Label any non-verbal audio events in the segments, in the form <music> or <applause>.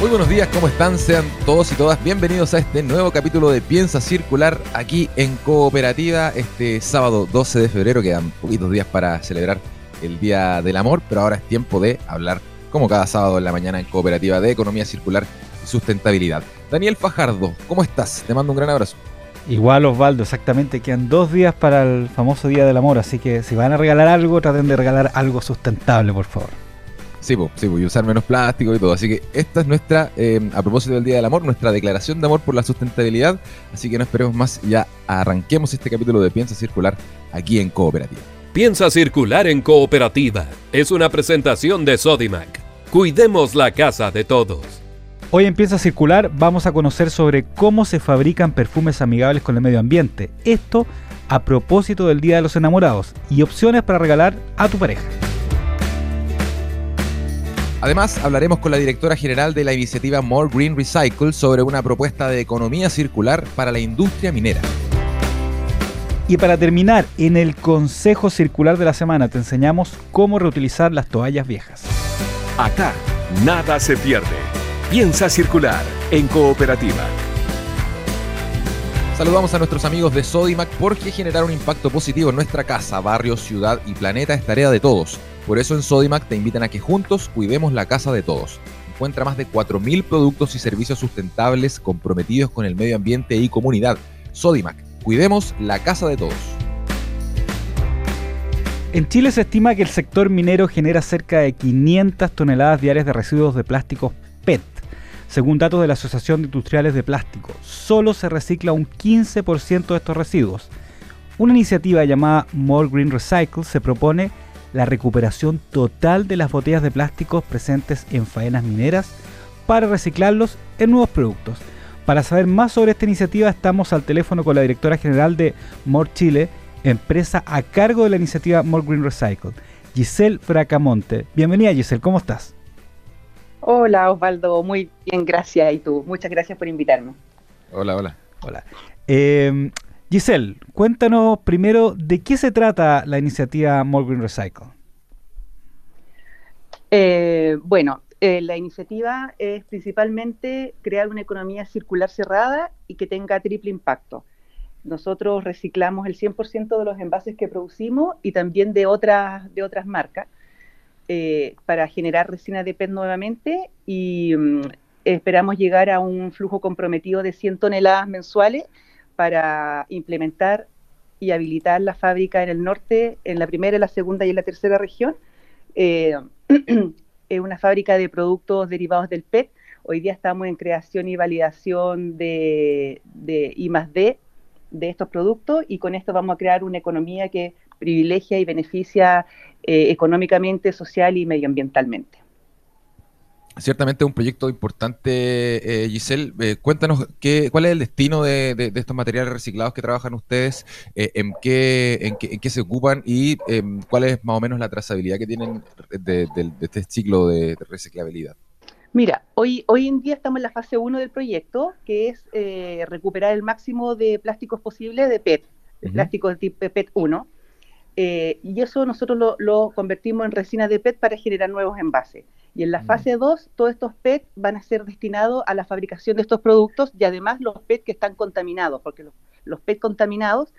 Muy buenos días, ¿cómo están? Sean todos y todas bienvenidos a este nuevo capítulo de Piensa Circular aquí en Cooperativa este sábado 12 de febrero. Quedan poquitos días para celebrar el Día del Amor, pero ahora es tiempo de hablar, como cada sábado en la mañana en Cooperativa, de economía circular y sustentabilidad. Daniel Fajardo, ¿cómo estás? Te mando un gran abrazo. Igual Osvaldo, exactamente, quedan dos días para el famoso Día del Amor, así que si van a regalar algo, traten de regalar algo sustentable, por favor. Sí, pues, sí, y usar menos plástico y todo. Así que esta es nuestra, eh, a propósito del Día del Amor, nuestra declaración de amor por la sustentabilidad. Así que no esperemos más, ya arranquemos este capítulo de Piensa Circular aquí en Cooperativa. Piensa Circular en Cooperativa es una presentación de Sodimac. Cuidemos la casa de todos. Hoy en Piensa Circular vamos a conocer sobre cómo se fabrican perfumes amigables con el medio ambiente. Esto a propósito del Día de los Enamorados y opciones para regalar a tu pareja. Además, hablaremos con la directora general de la iniciativa More Green Recycle sobre una propuesta de economía circular para la industria minera. Y para terminar, en el Consejo Circular de la Semana te enseñamos cómo reutilizar las toallas viejas. Acá, nada se pierde. Piensa circular en cooperativa. Saludamos a nuestros amigos de Sodimac porque generar un impacto positivo en nuestra casa, barrio, ciudad y planeta es tarea de todos. Por eso en Sodimac te invitan a que juntos cuidemos la casa de todos. Encuentra más de 4.000 productos y servicios sustentables comprometidos con el medio ambiente y comunidad. Sodimac, cuidemos la casa de todos. En Chile se estima que el sector minero genera cerca de 500 toneladas diarias de residuos de plásticos PET. Según datos de la Asociación de Industriales de Plástico, solo se recicla un 15% de estos residuos. Una iniciativa llamada More Green Recycle se propone la recuperación total de las botellas de plásticos presentes en faenas mineras para reciclarlos en nuevos productos. Para saber más sobre esta iniciativa estamos al teléfono con la directora general de More Chile, empresa a cargo de la iniciativa More Green Recycle, Giselle Fracamonte. Bienvenida Giselle, ¿cómo estás? Hola Osvaldo, muy bien, gracias. ¿Y tú? Muchas gracias por invitarme. Hola, hola. Hola. Eh, Giselle, cuéntanos primero de qué se trata la iniciativa More Green Recycle. Eh, bueno, eh, la iniciativa es principalmente crear una economía circular cerrada y que tenga triple impacto. Nosotros reciclamos el 100% de los envases que producimos y también de otras, de otras marcas eh, para generar resina de PET nuevamente y mm, esperamos llegar a un flujo comprometido de 100 toneladas mensuales para implementar y habilitar la fábrica en el norte, en la primera, la segunda y en la tercera región. Eh, <clears throat> es una fábrica de productos derivados del PET. Hoy día estamos en creación y validación de, de I D de estos productos y con esto vamos a crear una economía que privilegia y beneficia eh, económicamente, social y medioambientalmente. Ciertamente un proyecto importante, eh, Giselle. Eh, cuéntanos qué, cuál es el destino de, estos materiales reciclados que trabajan ustedes, eh, en, qué, en, qué, se ocupan y em, cuál es más o menos la trazabilidad que tienen de, este ciclo de, reciclabilidad. Mira, hoy, hoy en día estamos en la fase 1 del proyecto, que es recuperar el máximo de plásticos posible de PET, de plástico de tipo PET 1. y eso nosotros lo, lo convertimos en resina de PET para generar nuevos envases. Y en la mm. fase 2, todos estos PET van a ser destinados a la fabricación de estos productos y además los PET que están contaminados, porque los, PET contaminados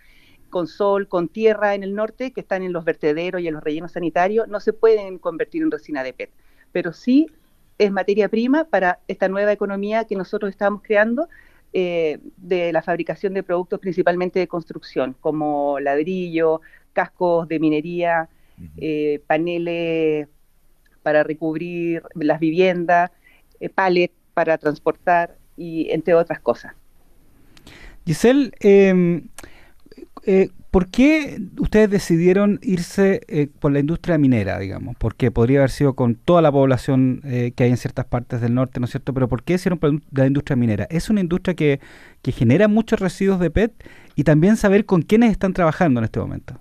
con sol, con tierra en el norte, que están en los vertederos y en los rellenos sanitarios, no se pueden convertir en resina de PET. Pero sí es materia prima para esta nueva economía que nosotros estamos creando eh, de la fabricación de productos principalmente de construcción, como ladrillo, cascos de minería, eh, paneles para recubrir las viviendas, eh, para transportar y entre otras cosas. Giselle, em, eh, ¿por qué ustedes decidieron irse eh, por la industria minera, digamos? Porque podría haber sido con toda la población que hay en ciertas partes del norte, ¿no es cierto? Pero ¿por qué hicieron por la industria minera? Es una industria que, que genera muchos residuos de PET y también saber con quiénes están trabajando en este momento.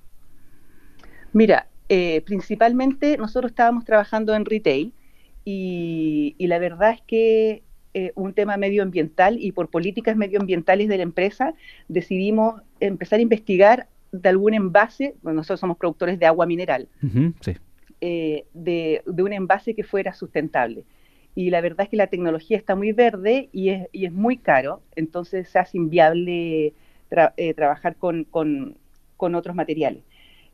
Mira, Eh, principalmente nosotros estábamos trabajando en retail y, la verdad es que eh, un tema medioambiental y por políticas medioambientales de la empresa decidimos empezar a investigar de algún envase, bueno, nosotros somos productores de agua mineral, eh, de, un envase que fuera sustentable. Y la verdad es que la tecnología está muy verde y es, y es muy caro, entonces se hace inviable eh, trabajar con, con, otros materiales.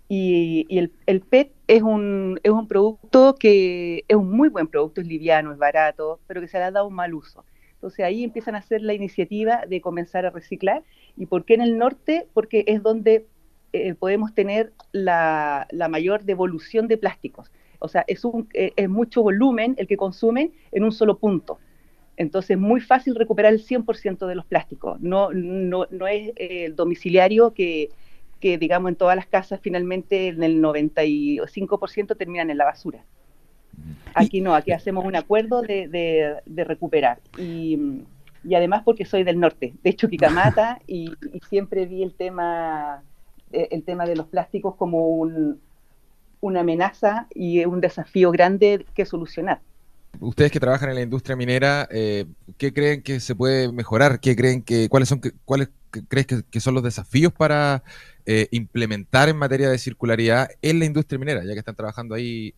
Y, el, el, PET es un, es un producto que es un muy buen producto, es liviano, es barato, pero que se le ha dado un mal uso. Entonces ahí empiezan a hacer la iniciativa de comenzar a reciclar. ¿Y por qué en el norte? Porque es donde eh, podemos tener la, mayor devolución de plásticos. O sea, es, un, eh, es mucho volumen el que consumen en un solo punto. Entonces es muy fácil recuperar el 100% de los plásticos. No, no, es eh, el domiciliario que, digamos, en todas las casas finalmente en el 95% terminan en la basura. Aquí no, aquí hacemos un acuerdo de, recuperar. Y, además porque soy del norte, de hecho Quicamata, <laughs> y siempre vi el tema eh, el tema de los plásticos como una amenaza y un desafío grande que solucionar. Ustedes que trabajan en la industria minera, eh, ¿qué creen que se puede mejorar? ¿Qué creen que, cuáles son, cuáles crees que, son los desafíos para eh, implementar en materia de circularidad en la industria minera, ya que están trabajando ahí,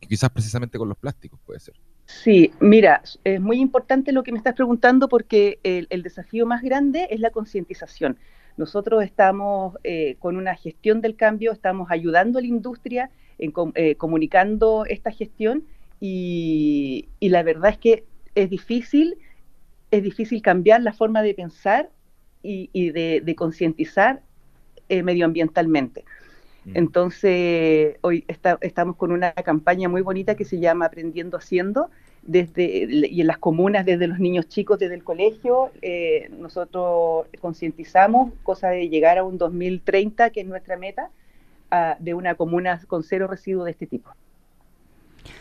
quizás precisamente con los plásticos, puede ser? Sí, mira, es muy importante lo que me estás preguntando porque el desafío más grande es la concientización. Nosotros estamos eh, con una gestión del cambio, estamos ayudando a la industria en eh, comunicando esta gestión y, la verdad es que es difícil, es difícil cambiar la forma de pensar y, de, concientizar eh, medioambientalmente. Mm. Entonces, hoy estamos con una campaña muy bonita que se llama Aprendiendo Haciendo, desde, y en las comunas, desde los niños chicos, desde el colegio, eh, nosotros concientizamos, cosa de llegar a un 2030, que es nuestra meta, de una comuna con cero residuos de este tipo.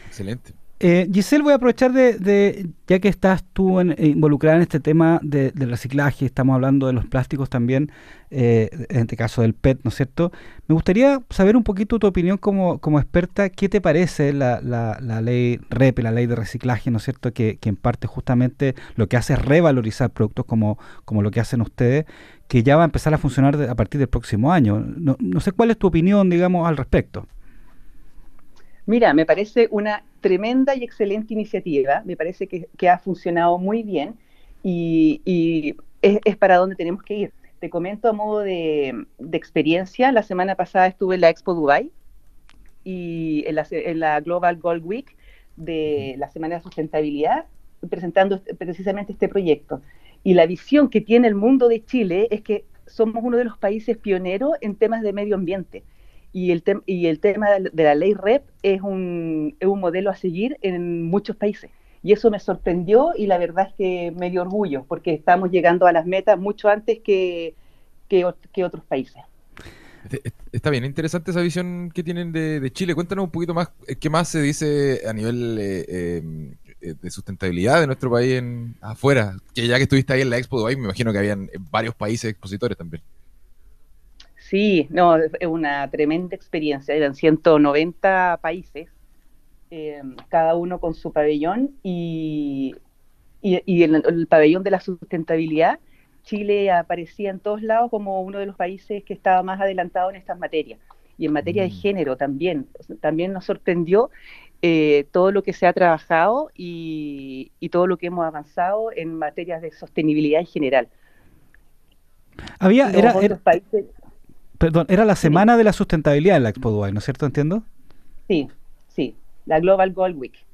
Excelente. Eh, Giselle, voy a aprovechar de, ya que estás tú eh, involucrada en este tema de, del reciclaje, estamos hablando de los plásticos también, eh, en este caso del PET, ¿no es cierto? Me gustaría saber un poquito tu opinión como, como experta, ¿qué te parece la, la, ley REP, la ley de reciclaje, ¿no es cierto? Que, que, en parte justamente lo que hace es revalorizar productos como, como lo que hacen ustedes, que ya va a empezar a funcionar a partir del próximo año. No sé cuál es tu opinión, digamos, al respecto. Mira, me parece una tremenda y excelente iniciativa, me parece que, ha funcionado muy bien y, es, para donde tenemos que ir. Te comento a modo de, experiencia, la semana pasada estuve en la Expo Dubai y en la, Global Gold Week de la Semana de Sustentabilidad, presentando precisamente este proyecto. Y la visión que tiene el mundo de Chile es que somos uno de los países pioneros en temas de medio ambiente y el, y el tema de la ley REP es un, es un modelo a seguir en muchos países. Y eso me sorprendió y la verdad es que me dio orgullo, porque estamos llegando a las metas mucho antes que, que, otros países. Está bien, interesante esa visión que tienen de, Chile. Cuéntanos un poquito más, eh, ¿qué más se dice a nivel eh, eh, de sustentabilidad de nuestro país en, afuera? Que ya que estuviste ahí en la Expo de me imagino que habían varios países expositores también. Sí, no, es una tremenda experiencia. Eran 190 países, eh, cada uno con su pabellón y, y, el, pabellón de la sustentabilidad. Chile aparecía en todos lados como uno de los países que estaba más adelantado en estas materias. Y en materia de mm. género también. También nos sorprendió eh, todo lo que se ha trabajado y, y todo lo que hemos avanzado en materias de sostenibilidad en general. Había, era, países, Perdón, era la semana de la sustentabilidad en la Expo Dubai, ¿no es cierto? ¿Entiendo? Sí, sí, la Global Gold Week.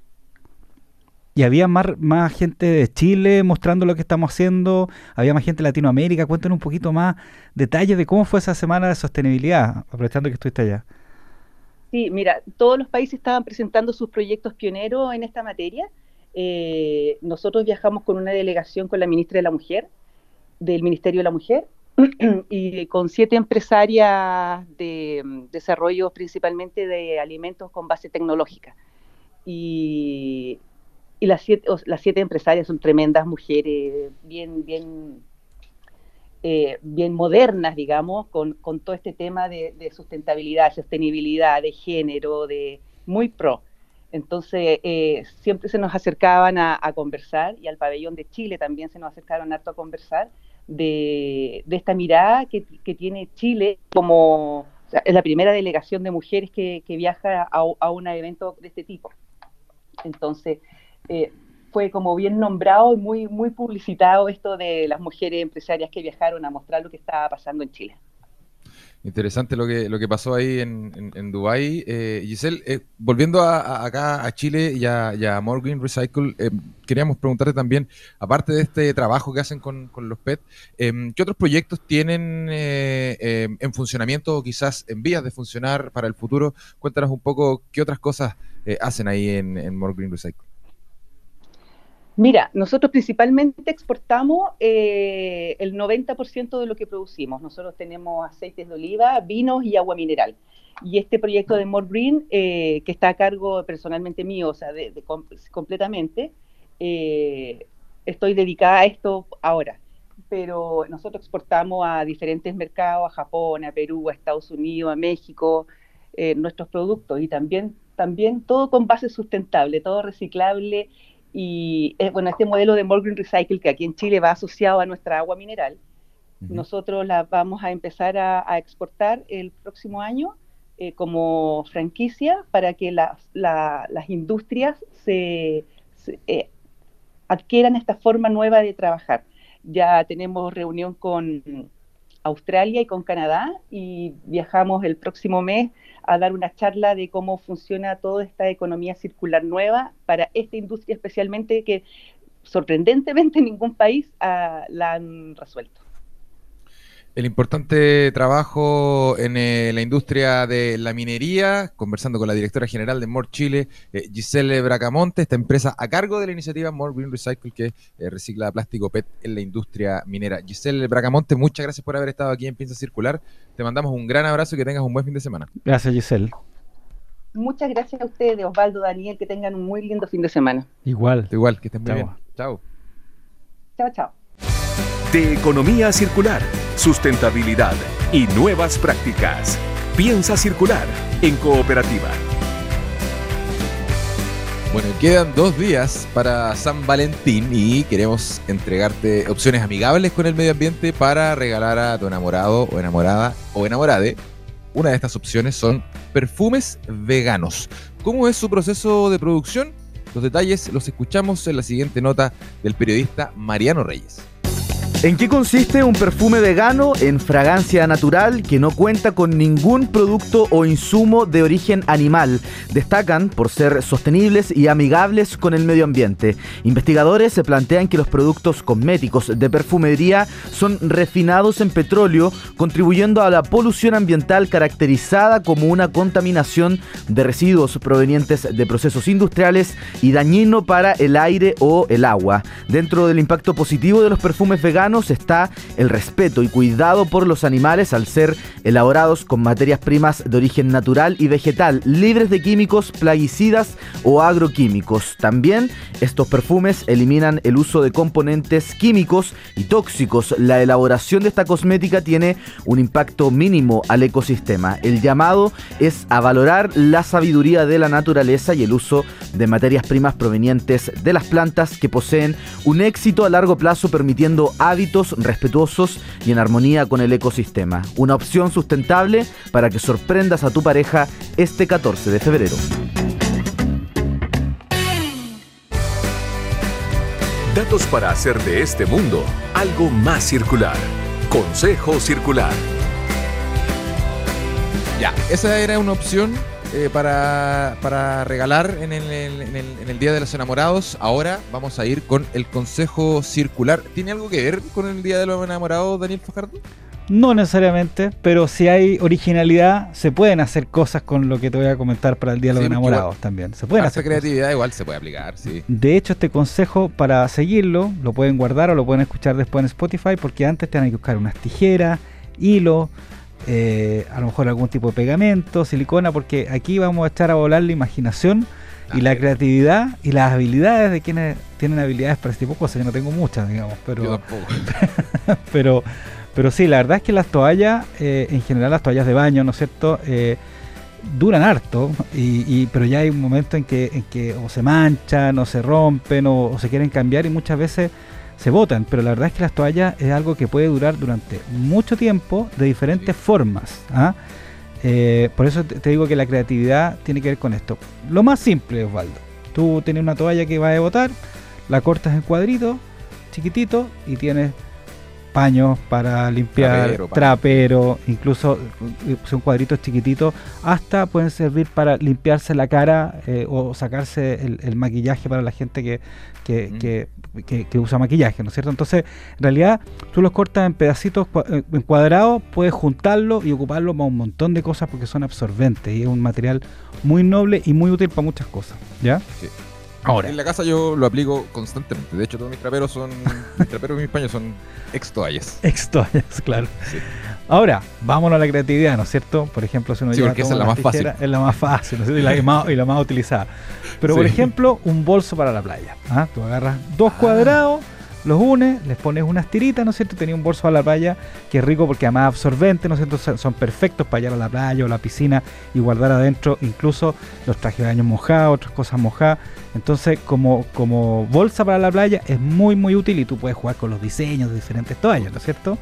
Y había más, más gente de Chile mostrando lo que estamos haciendo, había más gente de Latinoamérica. Cuéntanos un poquito más detalles de cómo fue esa semana de sostenibilidad, aprovechando que estuviste allá. Sí, mira, todos los países estaban presentando sus proyectos pioneros en esta materia. Eh, nosotros viajamos con una delegación con la ministra de la Mujer, del Ministerio de la Mujer, <clears throat> y con siete empresarias de mm, desarrollo principalmente de alimentos con base tecnológica. Y, las, siete, las siete empresarias son tremendas mujeres, bien, bien eh, bien modernas, digamos, con, todo este tema de, sustentabilidad, sostenibilidad, de género, de muy pro. Entonces, eh, siempre se nos acercaban a, conversar y al pabellón de Chile también se nos acercaron harto a conversar de, esta mirada que, tiene Chile como es la primera delegación de mujeres que, viaja a, un evento de este tipo. Entonces, eh, fue como bien nombrado y muy, muy publicitado esto de las mujeres empresarias que viajaron a mostrar lo que estaba pasando en Chile. Interesante lo que, lo que pasó ahí en, en, Dubái. Eh, Giselle, eh, volviendo acá a Chile y a, y More Green Recycle, eh, queríamos preguntarte también, aparte de este trabajo que hacen con, los PET, em, ¿qué otros proyectos tienen em, en funcionamiento o quizás en vías de funcionar para el futuro? Cuéntanos un poco qué otras cosas hacen ahí en, en More Green Recycle. Mira, nosotros principalmente exportamos el 90% de lo que producimos. Nosotros tenemos aceites de oliva, vinos y agua mineral. Y este proyecto de More Green, eh, que está a cargo personalmente mío, o sea, de, completamente, eh, estoy dedicada a esto ahora. Pero nosotros exportamos a diferentes mercados, a Japón, a Perú, a Estados Unidos, a México, nuestros productos y también, también todo con base sustentable, todo reciclable y eh, bueno, este modelo de Morgan Recycle, que aquí en Chile va asociado a nuestra agua mineral, nosotros la vamos a empezar a, exportar el próximo año eh, como franquicia para que las industrias se, eh, adquieran esta forma nueva de trabajar. Ya tenemos reunión con Australia y con Canadá y viajamos el próximo mes a dar una charla de cómo funciona toda esta economía circular nueva para esta industria especialmente que sorprendentemente ningún país ah, la han resuelto. El importante trabajo en eh, la industria de la minería, conversando con la directora general de More Chile, eh, Giselle Bracamonte, esta empresa a cargo de la iniciativa More Green Recycle que eh, recicla plástico PET en la industria minera. Giselle Bracamonte, muchas gracias por haber estado aquí en Piensa Circular. Te mandamos un gran abrazo y que tengas un buen fin de semana. Gracias, Giselle. Muchas gracias a ustedes, Osvaldo, Daniel, que tengan un muy lindo fin de semana. Igual. Igual, que estén muy bien. Chao. Chao, chao de economía circular, sustentabilidad y nuevas prácticas. Piensa circular en cooperativa. Bueno, quedan dos días para San Valentín y queremos entregarte opciones amigables con el medio ambiente para regalar a tu enamorado o enamorada o enamorade. Una de estas opciones son perfumes veganos. ¿Cómo es su proceso de producción? Los detalles los escuchamos en la siguiente nota del periodista Mariano Reyes. ¿En qué consiste un perfume vegano en fragancia natural que no cuenta con ningún producto o insumo de origen animal? Destacan por ser sostenibles y amigables con el medio ambiente. Investigadores se plantean que los productos cosméticos de perfumería son refinados en petróleo, contribuyendo a la polución ambiental caracterizada como una contaminación de residuos provenientes de procesos industriales y dañino para el aire o el agua. Dentro del impacto positivo de los perfumes veganos, está el respeto y cuidado por los animales al ser elaborados con materias primas de origen natural y vegetal, libres de químicos, plaguicidas o agroquímicos. También estos perfumes eliminan el uso de componentes químicos y tóxicos. La elaboración de esta cosmética tiene un impacto mínimo al ecosistema. El llamado es a valorar la sabiduría de la naturaleza y el uso de materias primas provenientes de las plantas que poseen un éxito a largo plazo permitiendo hábitos respetuosos y en armonía con el ecosistema. Una opción sustentable para que sorprendas a tu pareja este 14 de febrero. Datos para hacer de este mundo algo más circular. Consejo Circular. Ya, esa era una opción eh, para, regalar en el, en, el, en el, Día de los Enamorados. Ahora vamos a ir con el Consejo Circular. ¿Tiene algo que ver con el Día de los Enamorados, Daniel Fajardo? No necesariamente, pero si hay originalidad, se pueden hacer cosas con lo que te voy a comentar para el Día de los Enamorados también. Se pueden hacer creatividad igual se puede aplicar, sí. De hecho, este consejo para seguirlo lo pueden guardar o lo pueden escuchar después en Spotify porque antes tienen que buscar unas tijeras, hilo, eh, a lo mejor algún tipo de pegamento, silicona, porque aquí vamos a echar a volar la imaginación y la creatividad y las habilidades de quienes tienen habilidades para este tipo de cosas. Yo no tengo muchas, digamos, pero, <laughs> pero, Pero sí, la verdad es que las toallas, eh, en general las toallas de baño, ¿no es cierto? Eh, duran harto, y, pero ya hay un momento en que, en que o se manchan, o se rompen, o, se quieren cambiar, y muchas veces se botan. Pero la verdad es que las toallas es algo que puede durar durante mucho tiempo, de diferentes formas. ¿ah? Eh, por eso te, digo que la creatividad tiene que ver con esto. Lo más simple, Osvaldo. Tú tienes una toalla que va a botar, la cortas en cuadritos, chiquitito, y tienes paños para limpiar, trapero, incluso eh, son cuadritos chiquititos, hasta pueden servir para limpiarse la cara eh, o sacarse el, maquillaje para la gente que, mm. que, que, usa maquillaje, ¿no es cierto? Entonces, en realidad, tú los cortas en pedacitos eh, en cuadrados, puedes juntarlo y ocuparlo para un montón de cosas porque son absorbentes y es un material muy noble y muy útil para muchas cosas, ¿ya? Sí. Ahora. En la casa yo lo aplico constantemente. De hecho, todos mis traperos son. <laughs> mis traperos y mis paños son ex toallas. Ex toallas, claro. Ahora, vámonos a la creatividad, ¿no es cierto? Por ejemplo, si uno sí, porque esa es la más fácil. Es la más fácil, ¿no es cierto? Y la, más, y la más utilizada. Pero, por ejemplo, un bolso para la playa. ¿ah? Tú agarras dos cuadrados los unes, les pones unas tiritas, ¿no es cierto? Tenía un bolso a la playa que es rico porque además absorbente, ¿no es cierto? Son perfectos para ir a la playa o la piscina y guardar adentro incluso los trajes de baño mojados, otras cosas mojadas. Entonces, como, como bolsa para la playa es muy, muy útil y tú puedes jugar con los diseños de diferentes toallas, ¿no es cierto?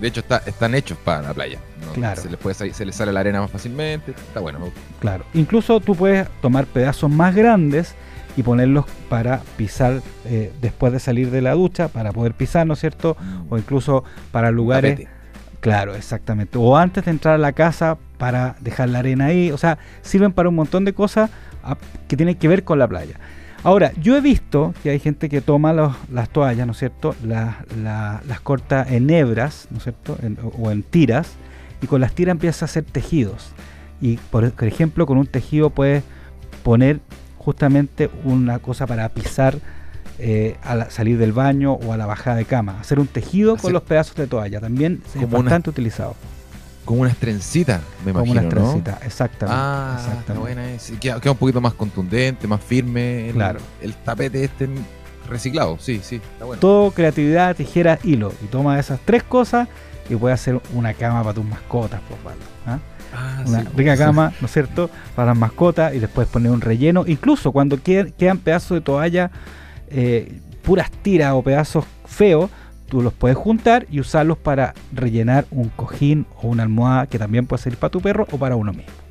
de hecho, está, están hechos para la playa. Claro. Se les, puede se les sale la arena más fácilmente, está bueno. Claro. Incluso tú puedes tomar pedazos más grandes y ponerlos para pisar eh, después de salir de la ducha, para poder pisar, ¿no es cierto? Mm. O incluso para lugares... Claro, exactamente. O antes de entrar a la casa para dejar la arena ahí. O sea, sirven para un montón de cosas ah, que tienen que ver con la playa. Ahora, yo he visto que hay gente que toma las toallas, ¿no es cierto? las corta en hebras, ¿no es cierto? o en tiras. Y con las tiras empieza a hacer tejidos. Y por ejemplo, con un tejido puedes poner justamente una cosa para pisar eh, al salir del baño o a la bajada de cama. Hacer un tejido con los pedazos de toalla también es bastante utilizado. Como una trencitas, me imagino. Como una trencitas, exactamente. Ah, exactamente. buena es. Queda, un poquito más contundente, más firme. El, claro. El tapete este reciclado, sí, sí, está bueno. Todo creatividad, tijera, hilo. Y toma esas tres cosas y puedes hacer una cama para tus mascotas, por favor. ¿ah? Ah, una rica cama, ¿no es cierto? Para las mascotas y después poner un relleno. Incluso cuando quedan, pedazos de toalla, eh, puras tiras o pedazos feos, tú los puedes juntar y usarlos para rellenar un cojín o una almohada que también puede servir para tu perro o para uno mismo.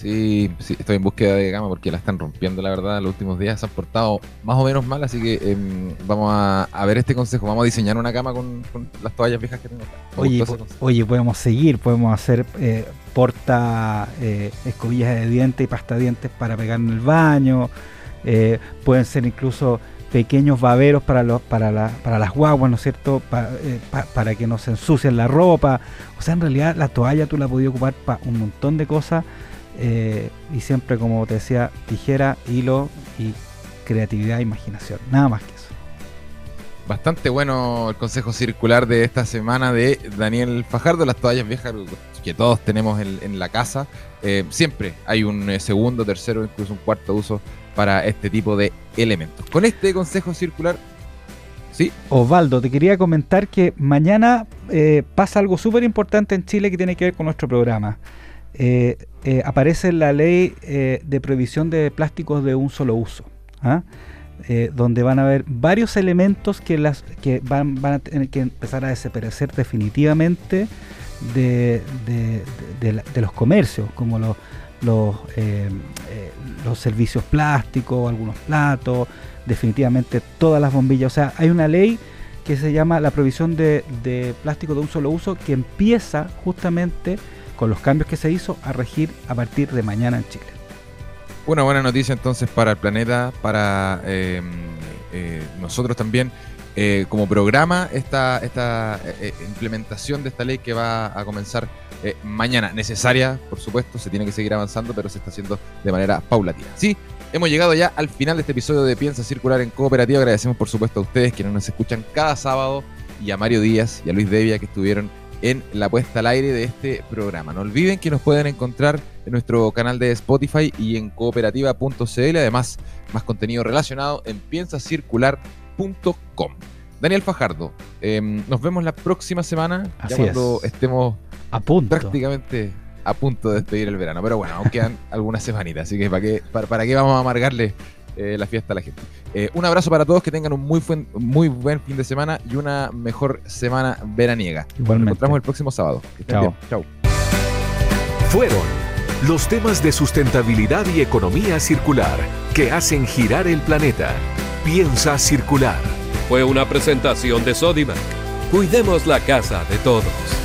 Sí, sí, estoy en búsqueda de gama porque la están rompiendo, la verdad. Los últimos días se han portado más o menos mal, así que em, vamos a, ver este consejo. Vamos a diseñar una cama con, las toallas viejas que tengo. Oye, oye, podemos seguir, podemos hacer eh, porta eh, escobillas de dientes y pasta de dientes para pegar en el baño. Eh, pueden ser incluso pequeños baberos para, los, para, la, para las guaguas, ¿no es cierto? para que no se ensucien la ropa. O sea, en realidad la toalla tú la podías ocupar para un montón de cosas eh, y siempre, como te decía, tijera, hilo y creatividad e imaginación. Nada más que eso. Bastante bueno el consejo circular de esta semana de Daniel Fajardo, las toallas viejas que todos tenemos en, la casa. Eh, siempre hay un eh, segundo, tercero, incluso un cuarto uso para este tipo de elementos. Con este consejo circular Sí. Osvaldo, te quería comentar que mañana pasa algo súper importante en Chile que tiene que ver con nuestro programa. Eh, eh, aparece la ley eh, de prohibición de plásticos de un solo uso, ¿ah? donde van a haber varios elementos que, las, que van, a tener que empezar a desaparecer definitivamente de, los comercios, como los, los, los servicios plásticos, algunos platos, definitivamente todas las bombillas. O sea, hay una ley que se llama la prohibición de, de plástico de un solo uso que empieza justamente con los cambios que se hizo a regir a partir de mañana en Chile. Una buena noticia entonces para el planeta, para em, eh, nosotros también. Eh, como programa esta, esta eh, implementación de esta ley que va a comenzar mañana. Necesaria, por supuesto, se tiene que seguir avanzando, pero se está haciendo de manera paulatina. Sí, hemos llegado ya al final de este episodio de Piensa Circular en Cooperativa. Agradecemos, por supuesto, a ustedes quienes nos escuchan cada sábado y a Mario Díaz y a Luis Devia que estuvieron en la puesta al aire de este programa. No olviden que nos pueden encontrar en nuestro canal de Spotify y en cooperativa.cl, además más contenido relacionado en piensacircular.com. Daniel Fajardo, em, nos vemos la próxima semana, ya Así cuando es. estemos A punto. prácticamente a punto de despedir el verano. Pero bueno, aún quedan <laughs> algunas semanitas, así que ¿para qué, para, para qué vamos a amargarle eh, la fiesta a la gente? Eh, un abrazo para todos, que tengan un muy buen, muy buen fin de semana y una mejor semana veraniega. Nos encontramos el próximo sábado. Que estén Chao. bien. Chao. Fueron los temas de sustentabilidad y economía circular que hacen girar el planeta. Piensa circular. Fue una presentación de Sodimac. Cuidemos la casa de todos.